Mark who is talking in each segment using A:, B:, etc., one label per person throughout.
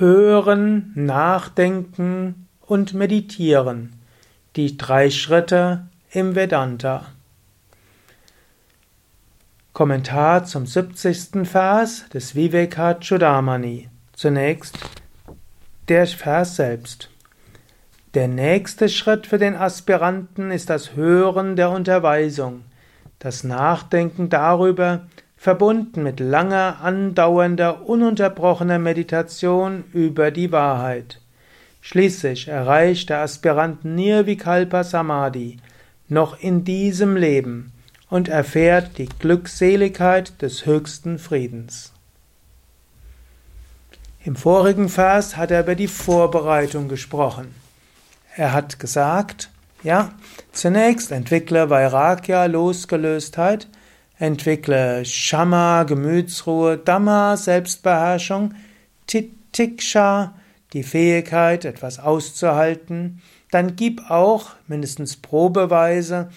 A: Hören, Nachdenken und Meditieren. Die drei Schritte im Vedanta. Kommentar zum 70. Vers des Vivekachudamani. Zunächst der Vers selbst. Der nächste Schritt für den Aspiranten ist das Hören der Unterweisung, das Nachdenken darüber, verbunden mit langer, andauernder, ununterbrochener Meditation über die Wahrheit. Schließlich erreicht der Aspirant Nirvikalpa Samadhi noch in diesem Leben und erfährt die Glückseligkeit des höchsten Friedens. Im vorigen Vers hat er über die Vorbereitung gesprochen. Er hat gesagt, ja, zunächst entwickle Vairagya, Losgelöstheit, Entwickle Shama, Gemütsruhe, Dhamma, Selbstbeherrschung, Titiksha, die Fähigkeit, etwas auszuhalten. Dann gib auch, mindestens probeweise,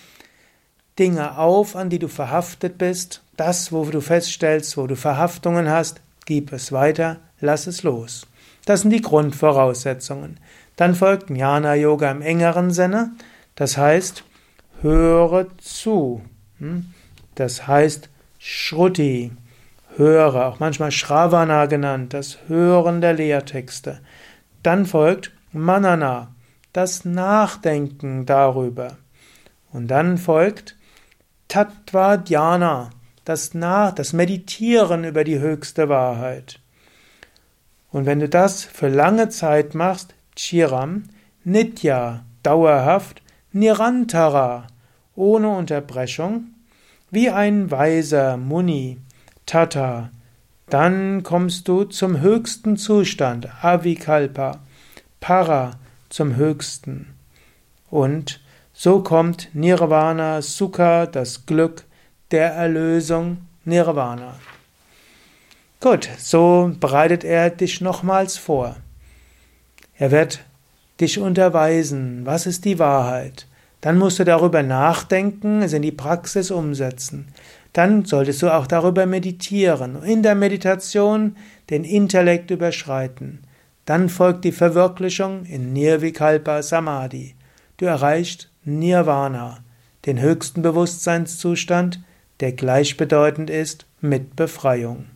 A: Dinge auf, an die du verhaftet bist. Das, wo du feststellst, wo du Verhaftungen hast, gib es weiter, lass es los. Das sind die Grundvoraussetzungen. Dann folgt Jnana Yoga im engeren Sinne. Das heißt, höre zu. Hm? Das heißt Shruti, höre, auch manchmal Shravana genannt, das Hören der Lehrtexte. Dann folgt Manana, das Nachdenken darüber. Und dann folgt Tattva Dhyana, das, Nach das Meditieren über die höchste Wahrheit. Und wenn du das für lange Zeit machst, Chiram, Nitya, dauerhaft, Nirantara, ohne Unterbrechung, wie ein weiser Muni, Tata, dann kommst du zum höchsten Zustand, Avikalpa, Para, zum höchsten. Und so kommt Nirvana, Sukha, das Glück der Erlösung, Nirvana. Gut, so bereitet er dich nochmals vor. Er wird dich unterweisen, was ist die Wahrheit. Dann musst du darüber nachdenken, es in die Praxis umsetzen. Dann solltest du auch darüber meditieren, in der Meditation den Intellekt überschreiten. Dann folgt die Verwirklichung in Nirvikalpa Samadhi. Du erreichst Nirvana, den höchsten Bewusstseinszustand, der gleichbedeutend ist mit Befreiung.